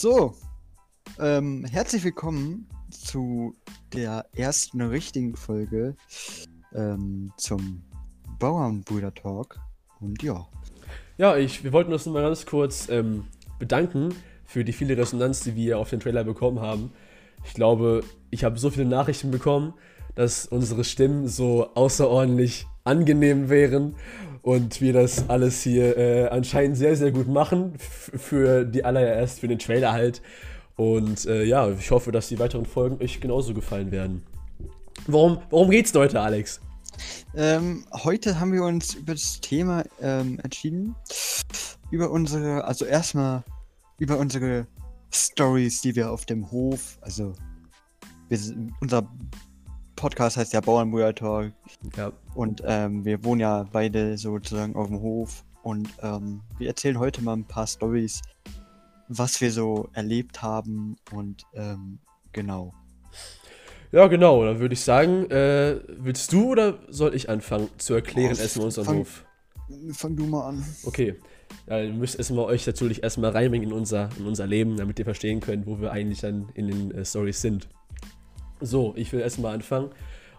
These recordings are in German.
So, ähm, herzlich willkommen zu der ersten richtigen Folge ähm, zum Bauernbrüder Talk. Und ja. Ja, ich, wir wollten uns mal ganz kurz ähm, bedanken für die viele Resonanz, die wir auf den Trailer bekommen haben. Ich glaube, ich habe so viele Nachrichten bekommen, dass unsere Stimmen so außerordentlich angenehm wären und wir das alles hier äh, anscheinend sehr, sehr gut machen für die allererst, für den Trailer halt. Und äh, ja, ich hoffe, dass die weiteren Folgen euch genauso gefallen werden. Worum, worum geht's heute, Alex? Ähm, heute haben wir uns über das Thema ähm, entschieden. Über unsere, also erstmal über unsere Stories, die wir auf dem Hof, also wir, unser Podcast heißt ja Bauernbrüder Talk. Ja. Und ähm, wir wohnen ja beide sozusagen auf dem Hof. Und ähm, wir erzählen heute mal ein paar Stories, was wir so erlebt haben. Und ähm, genau. Ja, genau. Dann würde ich sagen, äh, willst du oder soll ich anfangen zu erklären, oh, erstmal unseren fang, Hof? Fang du mal an. Okay. Ja, ihr müsst erstmal euch natürlich erstmal reinbringen in unser, in unser Leben, damit ihr verstehen könnt, wo wir eigentlich dann in den äh, Stories sind. So, ich will erstmal anfangen.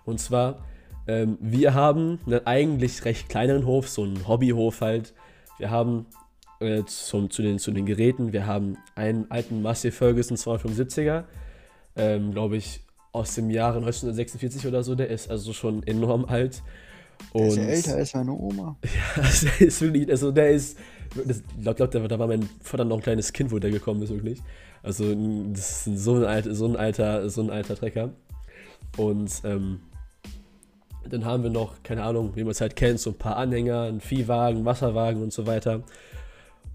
Und zwar, ähm, wir haben einen eigentlich recht kleineren Hof, so einen Hobbyhof halt. Wir haben äh, zum, zu, den, zu den Geräten, wir haben einen alten Massey Ferguson 275er, ähm, glaube ich, aus dem Jahre 1946 oder so. Der ist also schon enorm alt. Und, der ist ja älter als meine Oma. Ja, der ist wirklich, also der ist, ich glaube, glaub, da war mein Vater noch ein kleines Kind, wo der gekommen ist, wirklich. Also das ist so ein, alt, so ein alter, so ein alter Trecker. Und ähm, dann haben wir noch, keine Ahnung, wie man es halt kennt, so ein paar Anhänger, einen Viehwagen, Wasserwagen und so weiter.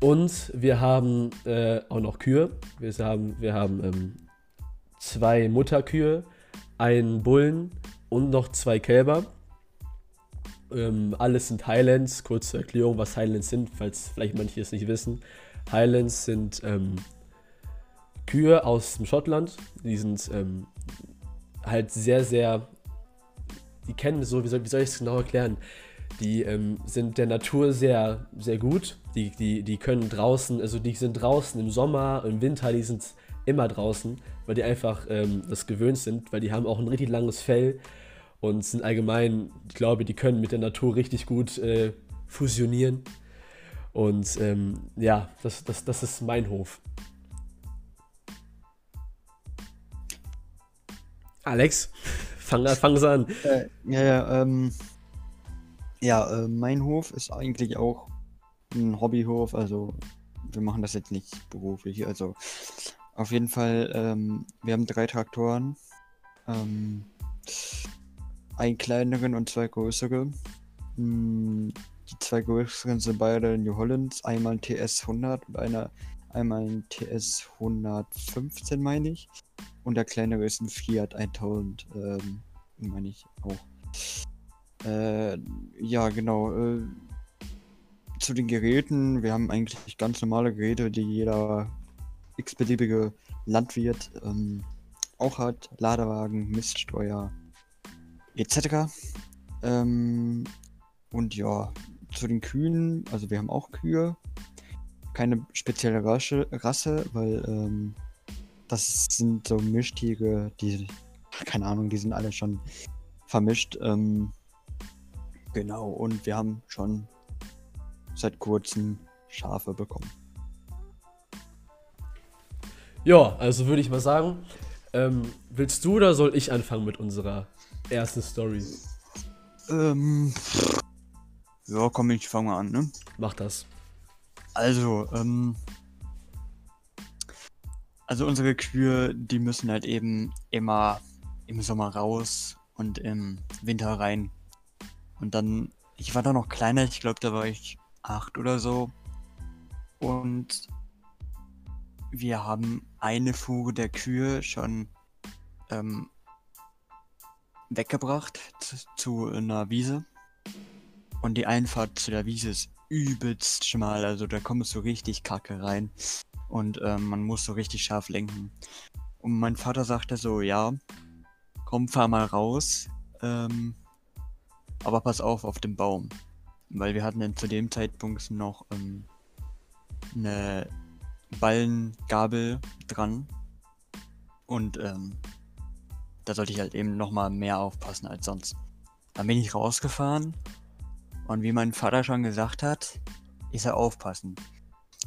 Und wir haben äh, auch noch Kühe. Wir haben, wir haben ähm, zwei Mutterkühe, einen Bullen und noch zwei Kälber. Ähm, alles sind Highlands. Kurze Erklärung, was Highlands sind, falls vielleicht manche es nicht wissen. Highlands sind ähm, Kühe aus dem Schottland. Die sind ähm, halt sehr, sehr. Die kennen so, wie soll, wie soll ich es genau erklären? Die ähm, sind der Natur sehr, sehr gut. Die, die, die können draußen, also die sind draußen im Sommer, im Winter, die sind immer draußen, weil die einfach ähm, das gewöhnt sind, weil die haben auch ein richtig langes Fell und sind allgemein, ich glaube, die können mit der Natur richtig gut äh, fusionieren. Und ähm, ja, das, das, das ist mein Hof. Alex, fang, fang an. Äh, ja, ja, ähm, ja, äh, mein Hof ist eigentlich auch ein Hobbyhof, also wir machen das jetzt nicht beruflich, also auf jeden Fall, ähm, wir haben drei Traktoren, ähm, einen kleineren und zwei größere. Hm, die zwei größeren sind beide New Hollands, einmal ein TS 100 und einer, einmal ein TS 115, meine ich. Und der kleinere ist ein Fiat 1000, ähm, meine ich auch. Äh, ja, genau. Äh, zu den Geräten, wir haben eigentlich ganz normale Geräte, die jeder x-beliebige Landwirt ähm, auch hat. Ladewagen, Miststeuer, etc. Ähm, und ja, zu den Kühen, also wir haben auch Kühe. Keine spezielle Rasse, Rasse weil ähm, das sind so Mischtiere, die, keine Ahnung, die sind alle schon vermischt. Ähm, genau, und wir haben schon seit kurzem Schafe bekommen. Ja, also würde ich mal sagen, ähm, willst du oder soll ich anfangen mit unserer ersten Story? Ähm, ja, komm, ich fange mal an, ne? Mach das. Also, ähm, also unsere Kühe, die müssen halt eben immer im Sommer raus und im Winter rein. Und dann, ich war da noch kleiner, ich glaube, da war ich acht oder so. Und wir haben eine Fuhre der Kühe schon ähm, weggebracht zu, zu einer Wiese. Und die Einfahrt zu der Wiese ist übelst schmal, also da kommst du richtig kacke rein. Und ähm, man muss so richtig scharf lenken. Und mein Vater sagte so, ja, komm, fahr mal raus. Ähm, aber pass auf auf den Baum. Weil wir hatten dann zu dem Zeitpunkt noch ähm, eine Ballengabel dran. Und ähm, da sollte ich halt eben nochmal mehr aufpassen als sonst. Dann bin ich rausgefahren und wie mein Vater schon gesagt hat, ist er aufpassen.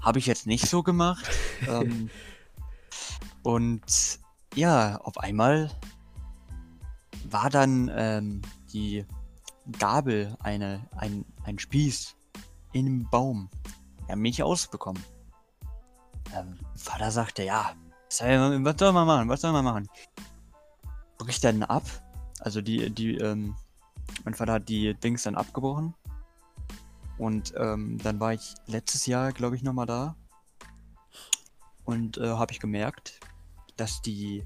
Habe ich jetzt nicht so gemacht. ähm, und ja, auf einmal war dann ähm, die Gabel eine, ein, ein Spieß in einem Baum. Er hat mich ausbekommen. Ähm, Vater sagte, ja, was soll man machen, was soll man machen? Bricht dann ab. Also die, die, ähm, mein Vater hat die Dings dann abgebrochen. Und ähm, dann war ich letztes Jahr, glaube ich, nochmal da. Und äh, habe ich gemerkt, dass die,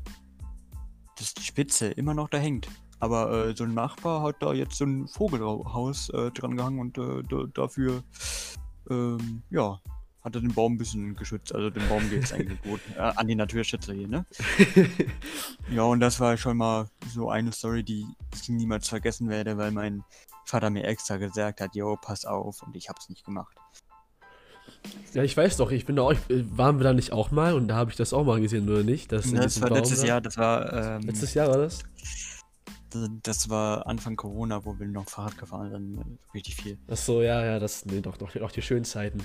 dass die Spitze immer noch da hängt. Aber äh, so ein Nachbar hat da jetzt so ein Vogelhaus äh, dran gehangen und äh, dafür, ähm, ja, hat er den Baum ein bisschen geschützt. Also den Baum geht es eigentlich gut. Äh, an die Naturschützer hier, ne? ja, und das war schon mal so eine Story, die ich niemals vergessen werde, weil mein Vater mir extra gesagt hat, yo, pass auf, und ich hab's nicht gemacht. Ja, ich weiß doch, ich bin da auch, waren wir da nicht auch mal und da habe ich das auch mal gesehen, oder nicht? Das, das war Baum letztes da? Jahr, das war. Ähm, letztes Jahr war das? Das war Anfang Corona, wo wir noch Fahrrad gefahren sind, richtig viel. Ach so, ja, ja, das, nee, doch, doch, doch die schönen Zeiten.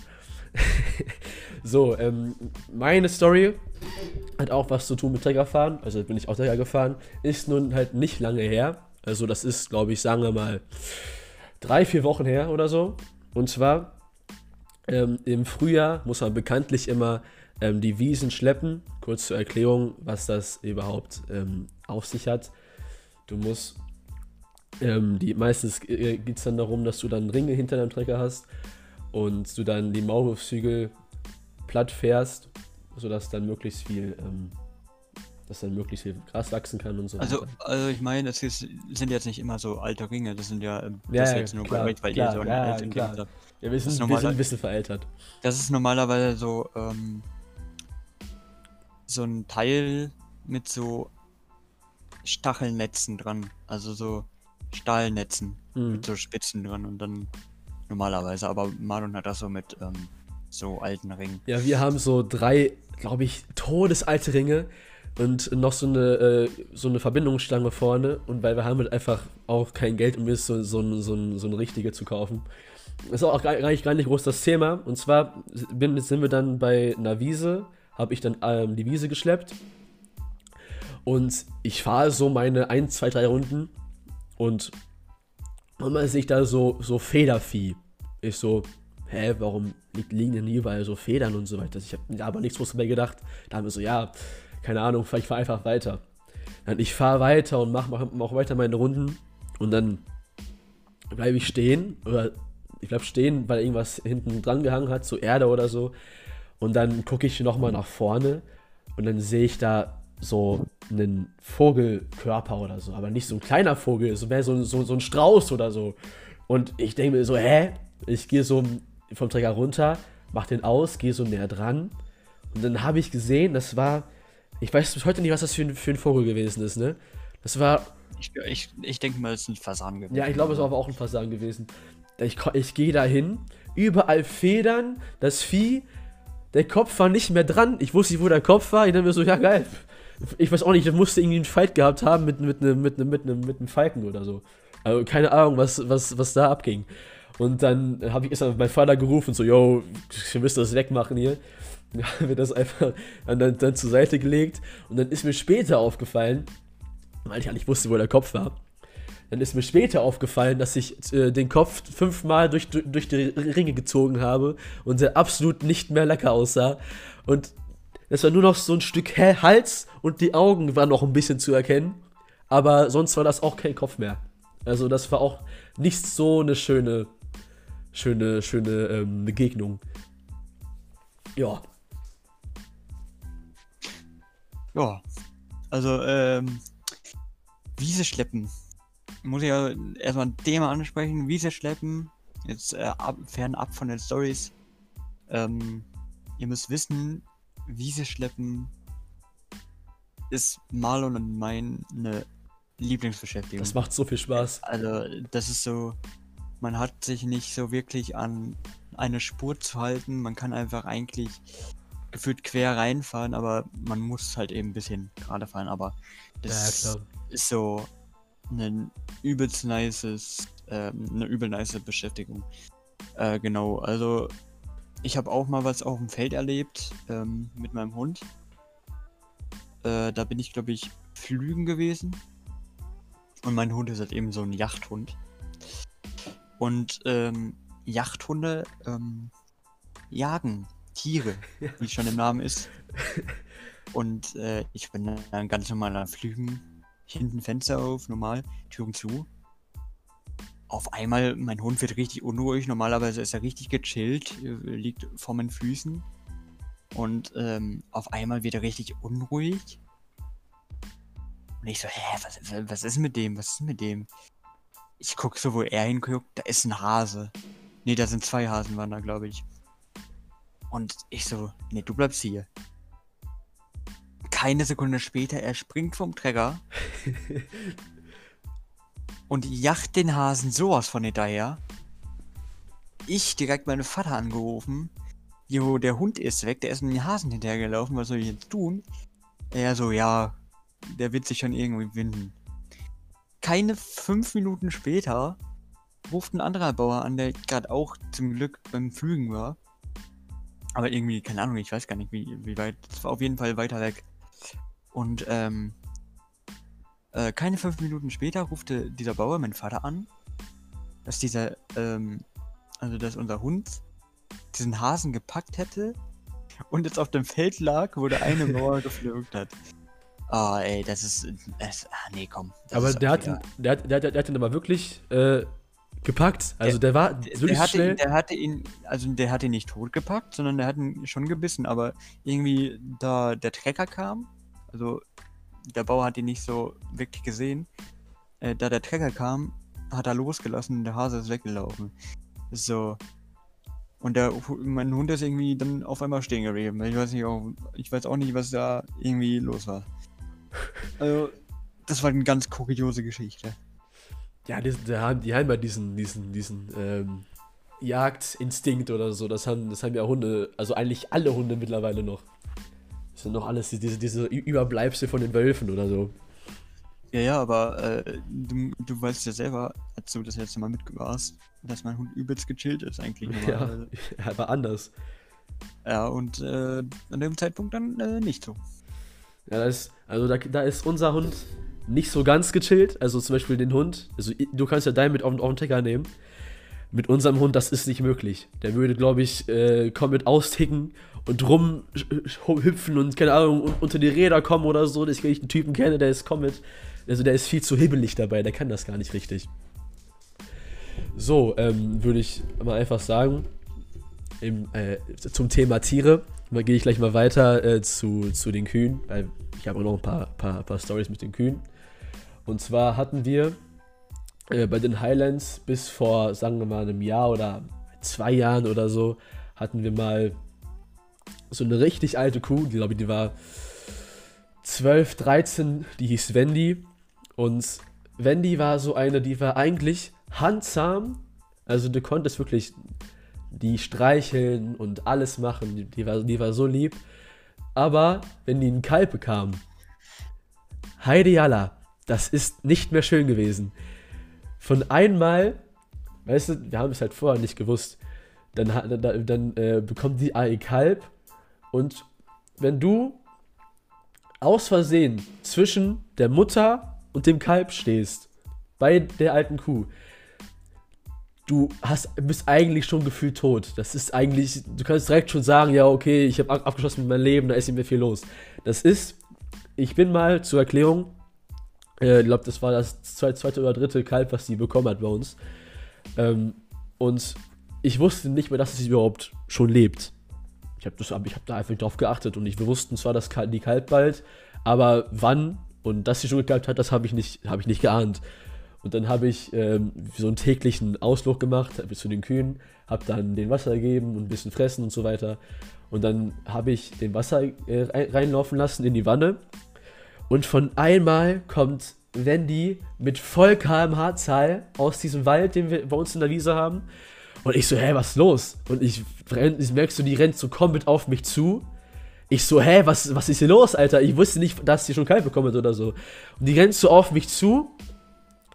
so, ähm, meine Story hat auch was zu tun mit Treckerfahren. Also bin ich auch Trecker gefahren. Ist nun halt nicht lange her. Also das ist, glaube ich, sagen wir mal drei, vier Wochen her oder so. Und zwar ähm, im Frühjahr muss man bekanntlich immer ähm, die Wiesen schleppen. Kurz zur Erklärung, was das überhaupt ähm, auf sich hat. Du musst ähm, die, meistens äh, geht es dann darum, dass du dann Ringe hinter deinem Trecker hast und du dann die Maulwurfshügel platt fährst, sodass dann möglichst viel, ähm, dass dann möglichst viel Gras wachsen kann und so also, weiter. Also ich meine, das ist, sind jetzt nicht immer so alte Ringe, das sind ja, ähm, ja, das ja, jetzt nur klar, bei, klar, ihr so ja, älteren klar. Kinder. Ja, wir sind, wir sind ein bisschen veraltet. Das ist normalerweise so, ähm, so ein Teil mit so Stachelnetzen dran, also so Stahlnetzen mhm. mit so Spitzen dran und dann normalerweise, aber Marlon hat das so mit ähm, so alten Ringen. Ja, wir haben so drei, glaube ich, todesalte Ringe und noch so eine, äh, so eine Verbindungsstange vorne und weil wir haben halt einfach auch kein Geld, um mir so, so, so, so eine richtige zu kaufen. Das ist auch gar, gar, nicht, groß das Thema. Und zwar bin, sind wir dann bei einer Wiese, habe ich dann ähm, die Wiese geschleppt und ich fahre so meine 1, 2, 3 Runden und und man sieht da so, so Federvieh. Ich so, hä, warum liegen denn überall so Federn und so weiter? Ich habe aber nichts groß dabei gedacht. Da haben wir so, ja, keine Ahnung, ich fahre einfach weiter. Dann ich fahre weiter und mache mach, mach weiter meine Runden und dann bleibe ich stehen oder ich bleib stehen, weil irgendwas hinten dran gehangen hat, so Erde oder so. Und dann gucke ich nochmal nach vorne und dann sehe ich da so einen Vogelkörper oder so, aber nicht so ein kleiner Vogel, so mehr so, so, so ein Strauß oder so. Und ich denke mir so, hä? Ich gehe so vom Träger runter, mach den aus, gehe so näher dran. Und dann habe ich gesehen, das war, ich weiß bis heute nicht, was das für ein, für ein Vogel gewesen ist, ne? Das war. Ich, ich, ich denke mal, es ist ein Fasan gewesen. Ja, ich glaube, es war aber auch ein Fasan gewesen. Ich, ich gehe da hin, überall Federn, das Vieh, der Kopf war nicht mehr dran. Ich wusste nicht, wo der Kopf war. Ich dachte mir so, ja geil, ich weiß auch nicht, der musste irgendwie einen Fight gehabt haben mit, mit, einem, mit, einem, mit, einem, mit einem Falken oder so. Also keine Ahnung, was, was, was da abging. Und dann habe ich erstmal meinen Vater gerufen, so, yo, wir müssen das wegmachen hier. Haben wir das einfach dann, dann zur Seite gelegt. Und dann ist mir später aufgefallen, weil ich eigentlich wusste, wo der Kopf war. Dann ist mir später aufgefallen, dass ich äh, den Kopf fünfmal durch, durch die Ringe gezogen habe und der absolut nicht mehr lecker aussah. Und es war nur noch so ein Stück Hals und die Augen waren noch ein bisschen zu erkennen. Aber sonst war das auch kein Kopf mehr. Also das war auch nicht so eine schöne, schöne, schöne ähm, Begegnung. Ja. Ja. Also, ähm, Wiese schleppen. Muss ich ja erstmal ein Thema ansprechen. Wiese schleppen. Jetzt äh, ab, fernab von den Stories. Ähm, ihr müsst wissen, Wiese schleppen ist Marlon und meine Lieblingsbeschäftigung. Das macht so viel Spaß. Also, das ist so, man hat sich nicht so wirklich an eine Spur zu halten. Man kann einfach eigentlich gefühlt quer reinfahren, aber man muss halt eben ein bisschen gerade fahren. Aber das Ja, ist so ein übelst nices, ähm, eine übel nice Beschäftigung. Äh, genau, also ich habe auch mal was auf dem Feld erlebt ähm, mit meinem Hund. Äh, da bin ich, glaube ich, flügen gewesen. Und mein Hund ist halt eben so ein Jachthund. Und ähm, Jachthunde ähm, jagen Tiere, wie schon im Namen ist. Und äh, ich bin dann ganz normal am Flügen. Hinten Fenster auf, normal, Türen zu. Auf einmal, mein Hund wird richtig unruhig. Normalerweise ist er richtig gechillt, äh, liegt vor meinen Füßen. Und ähm, auf einmal wird er richtig unruhig. Und ich so, hä, was, was ist mit dem? Was ist mit dem? Ich guck so, wo er hinguckt, da ist ein Hase. Nee, da sind zwei Hasen waren da, glaube ich. Und ich so, nee, du bleibst hier. Keine Sekunde später, er springt vom Trecker und jacht den Hasen sowas von hinterher. Ich direkt meinen Vater angerufen. Jo, der Hund ist weg, der ist mit dem Hasen hinterhergelaufen, was soll ich jetzt tun? Er so, ja, der wird sich schon irgendwie winden. Keine fünf Minuten später ruft ein anderer Bauer an, der gerade auch zum Glück beim Flügen war. Aber irgendwie, keine Ahnung, ich weiß gar nicht, wie, wie weit. Es war auf jeden Fall weiter weg. Und ähm, äh, keine fünf Minuten später rufte dieser Bauer meinen Vater an, dass dieser, ähm, also dass unser Hund diesen Hasen gepackt hätte und jetzt auf dem Feld lag, wo der eine Bauer geflügt hat. Ah, ey, das ist. Das, ah, nee, komm. Aber der hat, der, der, hat, der hat ihn aber wirklich äh, gepackt. Also der, war Der, wirklich der, hatte schnell. ihn, der hatte ihn, also der hat ihn nicht totgepackt, sondern der hat ihn schon gebissen, aber irgendwie da der Trecker kam, also der Bauer hat ihn nicht so wirklich gesehen, äh, da der Trecker kam, hat er losgelassen und der Hase ist weggelaufen. So. Und der, mein Hund ist irgendwie dann auf einmal stehen geblieben. Ich weiß nicht, auch, ich weiß auch nicht, was da irgendwie los war. Also, das war eine ganz kuriose Geschichte. Ja, die, die, haben, die haben ja diesen, diesen, diesen ähm, Jagdinstinkt oder so. Das haben, das haben ja Hunde, also eigentlich alle Hunde mittlerweile noch. Das sind noch alles diese, diese Überbleibsel von den Wölfen oder so. Ja, ja, aber äh, du, du weißt ja selber, als du das letzte Mal mitgewarst, dass mein Hund übelst gechillt ist eigentlich. Ja, aber anders. ja und äh, an dem Zeitpunkt dann äh, nicht so. Ja, da ist, also da, da ist unser Hund nicht so ganz gechillt. Also zum Beispiel den Hund, also du kannst ja deinen mit auf, auf den Trecker nehmen. Mit unserem Hund, das ist nicht möglich. Der würde, glaube ich, äh, komplett austicken und rumhüpfen und, keine Ahnung, un- unter die Räder kommen oder so. Dass ich einen Typen kenne, der ist komplett, also der ist viel zu hibbelig dabei, der kann das gar nicht richtig. So, ähm, würde ich mal einfach sagen, im, äh, zum Thema Tiere. Da gehe ich gleich mal weiter äh, zu, zu den Kühen, weil ich habe auch noch ein paar, paar, paar Stories mit den Kühen. Und zwar hatten wir äh, bei den Highlands bis vor, sagen wir mal, einem Jahr oder zwei Jahren oder so, hatten wir mal so eine richtig alte Kuh, die glaube ich, die war 12, 13, die hieß Wendy. Und Wendy war so eine, die war eigentlich handzahm. Also du konntest wirklich die streicheln und alles machen. Die, war, die war so lieb. Aber wenn die einen Kalb bekam, Heide Jalla, das ist nicht mehr schön gewesen. Von einmal, weißt du, wir haben es halt vorher nicht gewusst, dann, dann, dann äh, bekommt die ein Kalb und wenn du aus Versehen zwischen der Mutter und dem Kalb stehst, bei der alten Kuh, du hast, bist eigentlich schon gefühlt tot. Das ist eigentlich, du kannst direkt schon sagen, ja, okay, ich habe abgeschlossen mit meinem Leben, da ist nicht mehr viel los. Das ist, ich bin mal zur Erklärung, äh, ich glaube, das war das zweite, oder dritte Kalb, was sie bekommen hat bei uns. Ähm, und ich wusste nicht mehr, dass sie überhaupt schon lebt. Ich habe hab da einfach nicht drauf geachtet und ich, wir wussten zwar, dass die Kalb bald, aber wann und dass sie schon gekalbt hat, das habe ich, nicht- hab ich nicht geahnt. Und dann habe ich ähm, so einen täglichen Ausflug gemacht ich zu den Kühen, habe dann den Wasser gegeben und ein bisschen fressen und so weiter. Und dann habe ich den Wasser äh, rein- reinlaufen lassen in die Wanne. Und von einmal kommt Wendy mit voll kmh-Zahl aus diesem Wald, den wir bei uns in der Wiese haben. Und ich so, hä, was ist los? Und ich, ich merkst du, die rennt so komplett auf mich zu. Ich so, hä, was, was ist hier los, Alter? Ich wusste nicht, dass die schon kalt bekommen hat oder so. Und die rennt so auf mich zu.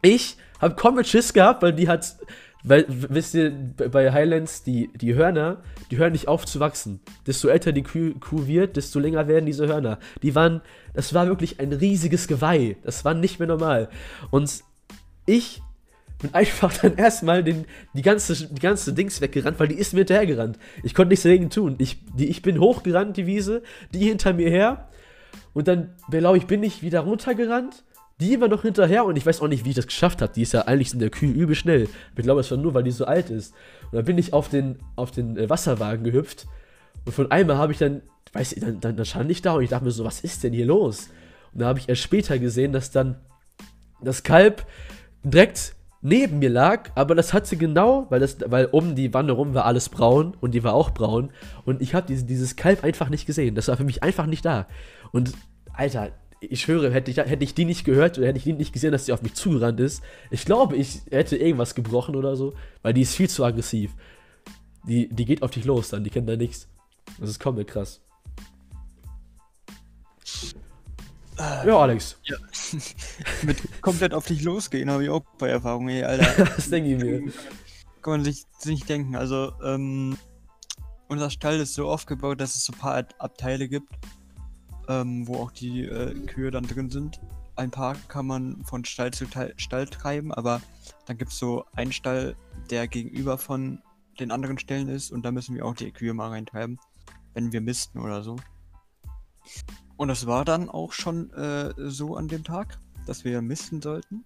Ich hab komplett Schiss gehabt, weil die hat, weil, wisst ihr, bei Highlands, die, die Hörner, die hören nicht auf zu wachsen. Desto älter die Kuh, Kuh wird, desto länger werden diese Hörner. Die waren, das war wirklich ein riesiges Geweih. Das war nicht mehr normal. Und ich bin einfach dann erstmal den, die, ganze, die ganze Dings weggerannt, weil die ist mir hinterhergerannt. Ich konnte nichts dagegen tun. Ich, die, ich bin hochgerannt, die Wiese, die hinter mir her. Und dann, glaube ich, bin ich wieder runtergerannt die war noch hinterher und ich weiß auch nicht, wie ich das geschafft habe. Die ist ja eigentlich in der Kühe übel schnell. Ich glaube, es war nur, weil die so alt ist. Und dann bin ich auf den, auf den äh, Wasserwagen gehüpft. Und von einmal habe ich dann, weiß ich, dann, dann, dann stand ich da und ich dachte mir so, was ist denn hier los? Und da habe ich erst später gesehen, dass dann das Kalb direkt neben mir lag, aber das hat sie genau, weil, das, weil um die Wanne rum war alles braun und die war auch braun. Und ich habe diese, dieses Kalb einfach nicht gesehen. Das war für mich einfach nicht da. Und Alter, ich schwöre, hätte ich, hätte ich die nicht gehört oder hätte ich die nicht gesehen, dass sie auf mich zugerannt ist, ich glaube, ich hätte irgendwas gebrochen oder so, weil die ist viel zu aggressiv. Die, die geht auf dich los dann, die kennt da nichts. Das ist komplett krass. Äh, ja, Alex. Ja. Mit komplett auf dich losgehen habe ich auch bei Erfahrung, ey, Alter. das denke ich mir. Kann man sich, nicht denken. Also, ähm, unser Stall ist so aufgebaut, dass es so ein paar Abteile gibt ähm, wo auch die äh, Kühe dann drin sind. Ein paar kann man von Stall zu Stall treiben, aber dann gibt es so einen Stall, der gegenüber von den anderen Stellen ist und da müssen wir auch die Kühe mal reintreiben, wenn wir misten oder so. Und das war dann auch schon äh, so an dem Tag, dass wir misten sollten.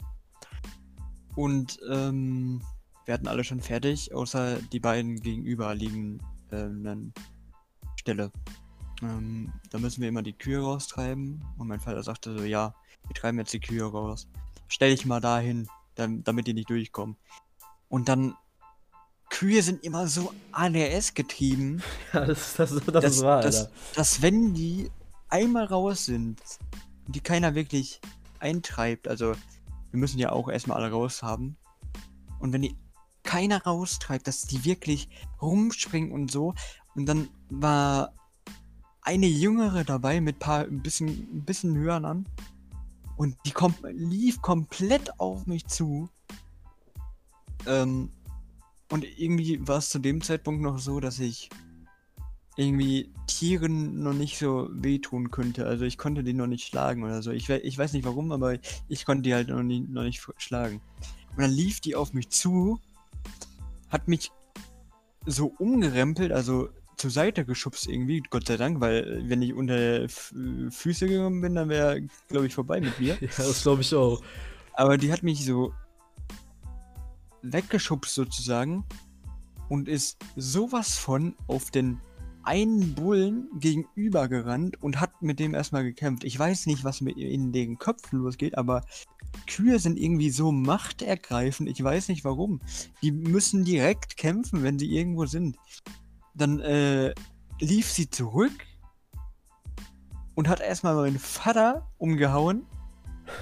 Und ähm, wir hatten alle schon fertig, außer die beiden gegenüberliegenden äh, Stelle. Ähm, da müssen wir immer die Kühe raustreiben. Und mein Vater sagte so, ja, wir treiben jetzt die Kühe raus. Stell dich mal dahin, damit die nicht durchkommen. Und dann, Kühe sind immer so ADS getrieben. Ja, das, das, das, das ist wahr, dass, dass wenn die einmal raus sind, die keiner wirklich eintreibt, also wir müssen ja auch erstmal alle raus haben. Und wenn die keiner raustreibt, dass die wirklich rumspringen und so. Und dann war eine Jüngere dabei mit paar ein bisschen, ein bisschen höheren an. Und die kom lief komplett auf mich zu. Ähm, und irgendwie war es zu dem Zeitpunkt noch so, dass ich irgendwie Tieren noch nicht so wehtun könnte. Also ich konnte die noch nicht schlagen oder so. Ich, ich weiß nicht warum, aber ich konnte die halt noch, nie, noch nicht schlagen. Und dann lief die auf mich zu, hat mich so umgerempelt, also zur Seite geschubst irgendwie, Gott sei Dank, weil wenn ich unter Füße gegangen bin, dann wäre, glaube ich, vorbei mit mir. ja, das glaube ich auch. Aber die hat mich so weggeschubst sozusagen und ist sowas von auf den einen Bullen gegenüber gerannt und hat mit dem erstmal gekämpft. Ich weiß nicht, was mit in den Köpfen losgeht, aber Kühe sind irgendwie so machtergreifend. Ich weiß nicht warum. Die müssen direkt kämpfen, wenn sie irgendwo sind. Dann äh, lief sie zurück und hat erstmal meinen Vater umgehauen,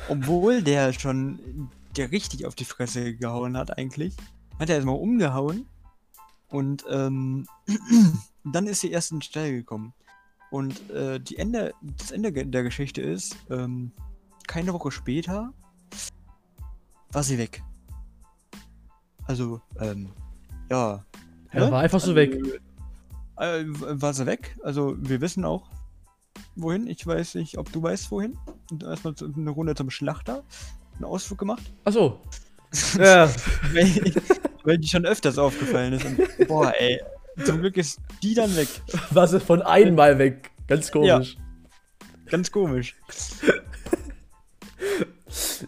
obwohl der schon der richtig auf die Fresse gehauen hat eigentlich. Hat er erstmal umgehauen und ähm, dann ist sie erst in den Stall gekommen. Und äh, die Ende, das Ende der Geschichte ist, ähm, keine Woche später war sie weg. Also, ähm, ja. Er war einfach so weg. Äh, war sie weg. Also wir wissen auch, wohin. Ich weiß nicht, ob du weißt, wohin. Und erstmal eine Runde zum Schlachter. Einen Ausflug gemacht. Achso. ja. weil, weil die schon öfters aufgefallen ist. Und, boah, ey. Zum Glück ist die dann weg. War sie von einmal weg. Ganz komisch. Ja, ganz komisch.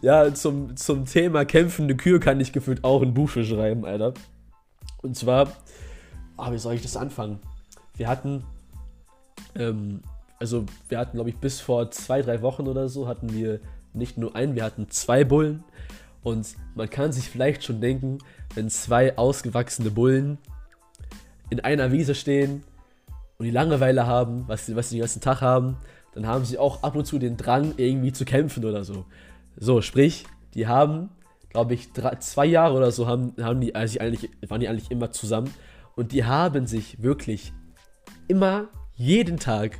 ja, zum, zum Thema kämpfende Kühe kann ich gefühlt auch ein Buch schreiben, Alter. Und zwar, ah, wie soll ich das anfangen? Wir hatten, ähm, also wir hatten, glaube ich, bis vor zwei, drei Wochen oder so hatten wir nicht nur einen, wir hatten zwei Bullen. Und man kann sich vielleicht schon denken, wenn zwei ausgewachsene Bullen in einer Wiese stehen und die Langeweile haben, was sie, was sie den ganzen Tag haben, dann haben sie auch ab und zu den Drang, irgendwie zu kämpfen oder so. So, sprich, die haben, glaube ich, drei, zwei Jahre oder so haben, haben die, also eigentlich, waren die eigentlich immer zusammen und die haben sich wirklich immer jeden Tag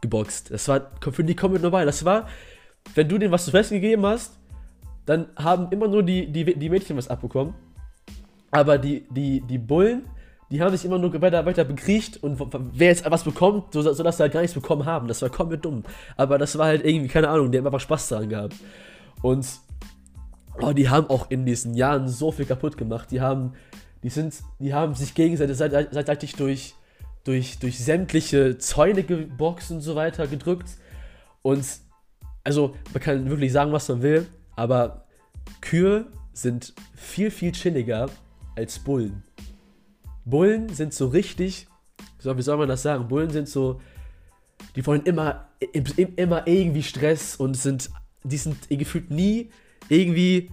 geboxt. Das war für die komplett normal. Das war, wenn du denen was zu fressen gegeben hast, dann haben immer nur die, die, die Mädchen was abbekommen. Aber die, die, die Bullen, die haben sich immer nur weiter, weiter bekriecht und wer jetzt was bekommt, sodass so sie halt gar nichts bekommen haben. Das war komplett dumm. Aber das war halt irgendwie, keine Ahnung, die haben einfach Spaß daran gehabt. Und oh, die haben auch in diesen Jahren so viel kaputt gemacht. Die haben, die sind, die haben sich gegenseitig seitig durch, durch, durch sämtliche Zäune geboxt und so weiter gedrückt. Und also, man kann wirklich sagen, was man will, aber Kühe sind viel, viel chilliger als Bullen. Bullen sind so richtig, so, wie soll man das sagen? Bullen sind so, die wollen immer, immer irgendwie Stress und sind, die sind gefühlt nie irgendwie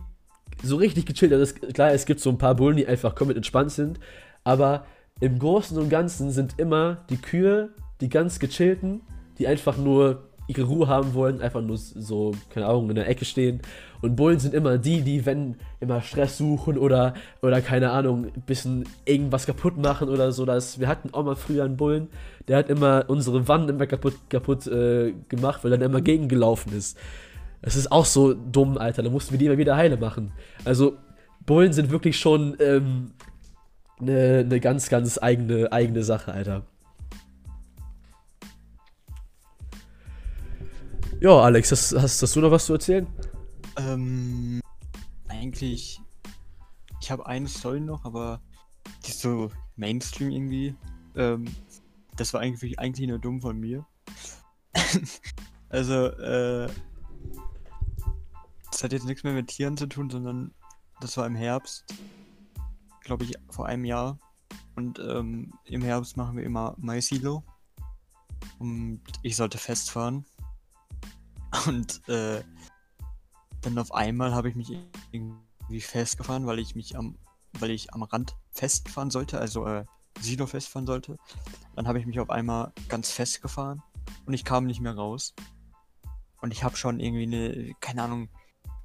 so richtig gechillt. Also klar, es gibt so ein paar Bullen, die einfach komplett entspannt sind, aber im Großen und Ganzen sind immer die Kühe, die ganz gechillten, die einfach nur ihre Ruhe haben wollen, einfach nur so, keine Ahnung, in der Ecke stehen. Und Bullen sind immer die, die, wenn immer Stress suchen oder, oder keine Ahnung, ein bisschen irgendwas kaputt machen oder so. Das, wir hatten auch mal früher einen Bullen, der hat immer unsere Wand immer kaputt, kaputt äh, gemacht, weil er immer gegengelaufen ist. Das ist auch so dumm, Alter. Da mussten wir die immer wieder heile machen. Also, Bullen sind wirklich schon ähm, eine, eine ganz, ganz eigene, eigene Sache, Alter. Ja, Alex, hast, hast, hast du noch was zu erzählen? Ähm, eigentlich. Ich habe eine Story noch, aber die ist so Mainstream irgendwie. Ähm, das war eigentlich, eigentlich nur dumm von mir. also, äh. Das hat jetzt nichts mehr mit Tieren zu tun, sondern das war im Herbst. Glaube ich, vor einem Jahr. Und ähm, im Herbst machen wir immer Maisilo. Und ich sollte festfahren. Und äh, dann auf einmal habe ich mich irgendwie festgefahren, weil ich mich am, weil ich am Rand festfahren sollte, also äh, Silo festfahren sollte. Dann habe ich mich auf einmal ganz festgefahren und ich kam nicht mehr raus. Und ich habe schon irgendwie eine, keine Ahnung,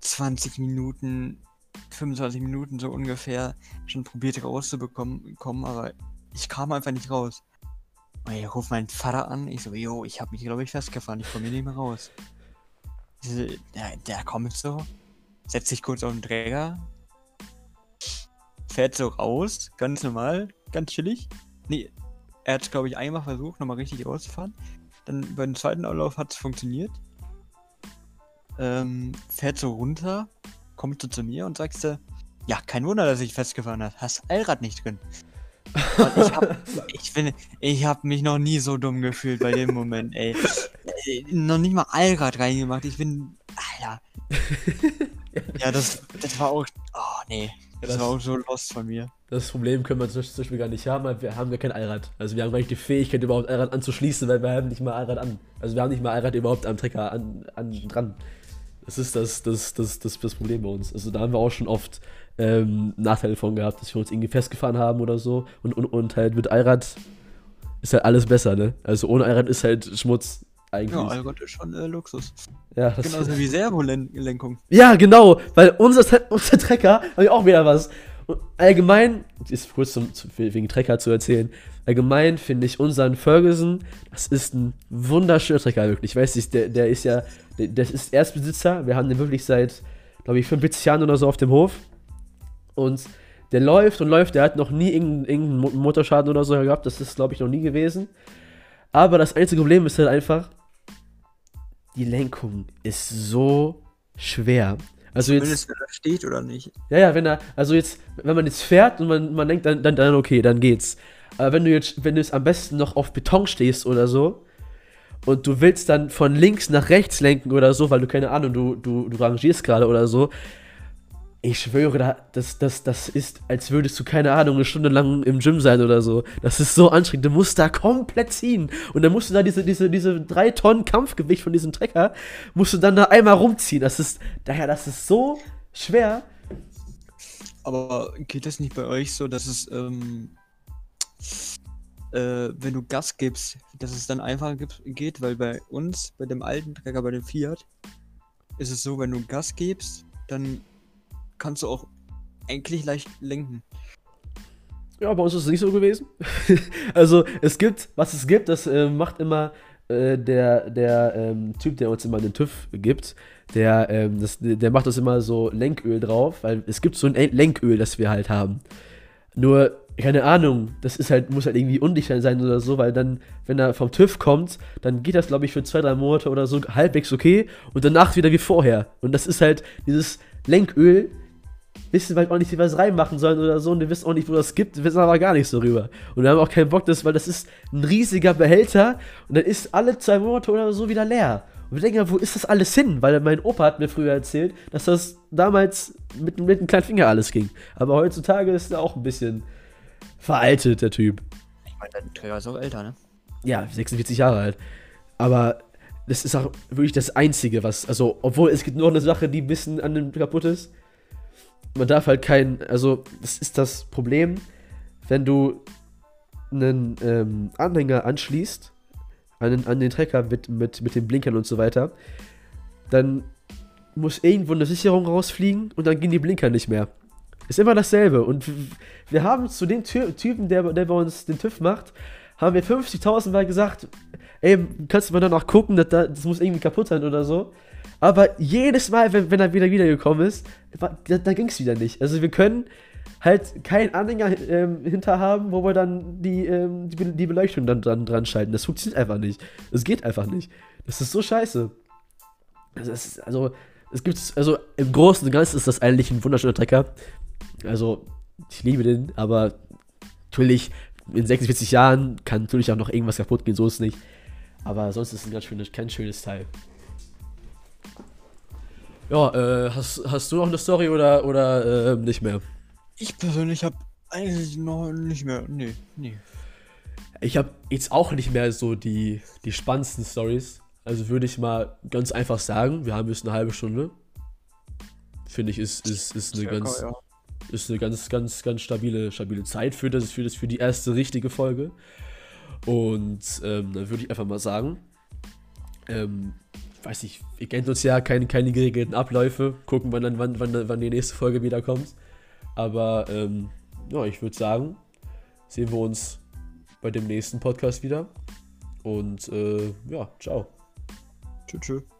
20 Minuten, 25 Minuten so ungefähr schon probiert rauszubekommen, kommen, aber ich kam einfach nicht raus. Und ich rufe meinen Vater an, ich so, yo, ich habe mich glaube ich festgefahren, ich komme hier nicht mehr raus der, der kommt so, setzt sich kurz auf den Träger, fährt so raus, ganz normal, ganz chillig. Nee, er hat glaube ich einmal versucht, nochmal richtig rauszufahren. Dann beim zweiten Anlauf hat es funktioniert. Ähm, fährt so runter, kommt so zu mir und sagst du, ja, kein Wunder, dass ich festgefahren habe. Hast Allrad nicht drin. Und ich hab, ich, bin, ich hab mich noch nie so dumm gefühlt bei dem Moment, ey. Äh, noch nicht mal Allrad reingemacht. Ich bin. Alter. ja, das, das war auch. Oh, nee. Das, das, war auch so lost von mir. Das Problem können wir zum Beispiel gar nicht haben, weil wir haben ja kein Allrad. Also wir haben gar nicht die Fähigkeit, überhaupt Allrad anzuschließen, weil wir haben nicht mal Allrad an. Also wir haben nicht mal Allrad überhaupt am Trecker an, an dran. Das ist das, das, das, das, das Problem bei uns. Also da haben wir auch schon oft ähm, Nachteile von gehabt, dass wir uns irgendwie festgefahren haben oder so. Und, und, und halt mit Allrad ist halt alles besser, ne? Also ohne Allrad ist halt Schmutz eigentlich. Ja, Allrad ist schon äh, Luxus. Ja, das Genauso wie Servolenkung. Ja, genau, weil unser, unser Trecker, habe ich auch wieder was. Und allgemein, ist kurz zum, wegen Trecker zu erzählen, allgemein finde ich unseren Ferguson, das ist ein wunderschöner Trecker, wirklich. Ich weiß nicht, der, der ist ja, der, der ist Erstbesitzer, wir haben den wirklich seit, glaube ich, 45 Jahren oder so auf dem Hof. Und der läuft und läuft, der hat noch nie irgendeinen, irgendeinen Motorschaden oder so gehabt, das ist, glaube ich, noch nie gewesen. Aber das einzige Problem ist halt einfach, die Lenkung ist so schwer. Also jetzt, Zumindest, wenn er steht oder nicht. Ja, ja, wenn er, also jetzt, wenn man jetzt fährt und man, man denkt, dann, dann, dann okay, dann geht's. Aber wenn du jetzt, wenn du jetzt am besten noch auf Beton stehst oder so und du willst dann von links nach rechts lenken oder so, weil du keine Ahnung, du, du, du rangierst gerade oder so, ich schwöre, das, das, das ist, als würdest du, keine Ahnung, eine Stunde lang im Gym sein oder so. Das ist so anstrengend. Du musst da komplett ziehen. Und dann musst du da diese, diese, diese drei Tonnen Kampfgewicht von diesem Trecker, musst du dann da einmal rumziehen. Das ist, daher, das ist so schwer. Aber geht das nicht bei euch so, dass es, ähm, äh, wenn du Gas gibst, dass es dann einfacher geht? Weil bei uns, bei dem alten Trecker, bei dem Fiat, ist es so, wenn du Gas gibst, dann kannst du auch eigentlich leicht lenken. Ja, bei uns ist es nicht so gewesen. also es gibt, was es gibt, das äh, macht immer äh, der, der ähm, Typ, der uns immer den TÜV gibt, der, ähm, das, der macht uns immer so Lenköl drauf, weil es gibt so ein Lenköl, das wir halt haben. Nur, keine Ahnung, das ist halt, muss halt irgendwie undicht sein oder so, weil dann, wenn er vom TÜV kommt, dann geht das, glaube ich, für zwei, drei Monate oder so halbwegs okay und danach wieder wie vorher. Und das ist halt dieses Lenköl, wissen halt auch nicht, wie wir es reinmachen sollen oder so und wir wissen auch nicht, wo das gibt, wissen aber gar nichts darüber. Und wir haben auch keinen Bock, das, weil das ist ein riesiger Behälter und dann ist alle zwei Monate oder so wieder leer. Und wir denken, wo ist das alles hin? Weil mein Opa hat mir früher erzählt, dass das damals mit, mit einem kleinen Finger alles ging. Aber heutzutage ist er auch ein bisschen veraltet, der Typ. Ich meine, dein Träger ist auch älter, ne? Ja, 46 Jahre alt. Aber das ist auch wirklich das Einzige, was. Also, obwohl es gibt noch eine Sache, die ein bisschen an dem kaputt ist man darf halt kein, also das ist das Problem, wenn du einen ähm, Anhänger anschließt an, an den Trecker mit, mit, mit den Blinkern und so weiter, dann muss irgendwo eine Sicherung rausfliegen und dann gehen die Blinker nicht mehr. Ist immer dasselbe. Und wir haben zu dem Ty Typen, der, der bei uns den TÜV macht, haben wir 50.000 Mal gesagt, ey, kannst du mal danach gucken, dass das muss irgendwie kaputt sein oder so. Aber jedes Mal, wenn, wenn er wieder wiedergekommen ist, da, da ging es wieder nicht. Also wir können halt keinen Anhänger ähm, hinter haben, wo wir dann die, ähm, die, die, Beleuchtung dann dran, dran schalten. Das funktioniert einfach nicht. Das geht einfach nicht. Das ist so scheiße. Also, ist, also es gibt, also im Großen und Ganzen ist das eigentlich ein wunderschöner Trecker. Also, ich liebe den, aber natürlich, in 46 Jahren kann natürlich auch noch irgendwas kaputt gehen, so ist es nicht. Aber sonst ist es ein ganz schönes, kein schönes Teil. Ja, äh, hast, hast du noch eine Story oder, oder äh, nicht mehr? Ich persönlich habe eigentlich noch nicht mehr. Nee, nee. Ich habe jetzt auch nicht mehr so die, die spannendsten Stories. Also würde ich mal ganz einfach sagen, wir haben jetzt eine halbe Stunde. Finde ich, ist, ist, ist eine ganz. Ja. Ist eine ganz, ganz, ganz stabile, stabile Zeit für das, für das, für die erste richtige Folge. Und ähm, dann würde ich einfach mal sagen, ähm, weiß nicht, ihr kennt uns ja, keine, keine geregelten Abläufe. Gucken wir dann, wann, wann, wann die nächste Folge wieder kommt. Aber ähm, ja, ich würde sagen, sehen wir uns bei dem nächsten Podcast wieder. Und äh, ja, ciao. Tschüss. tschüss.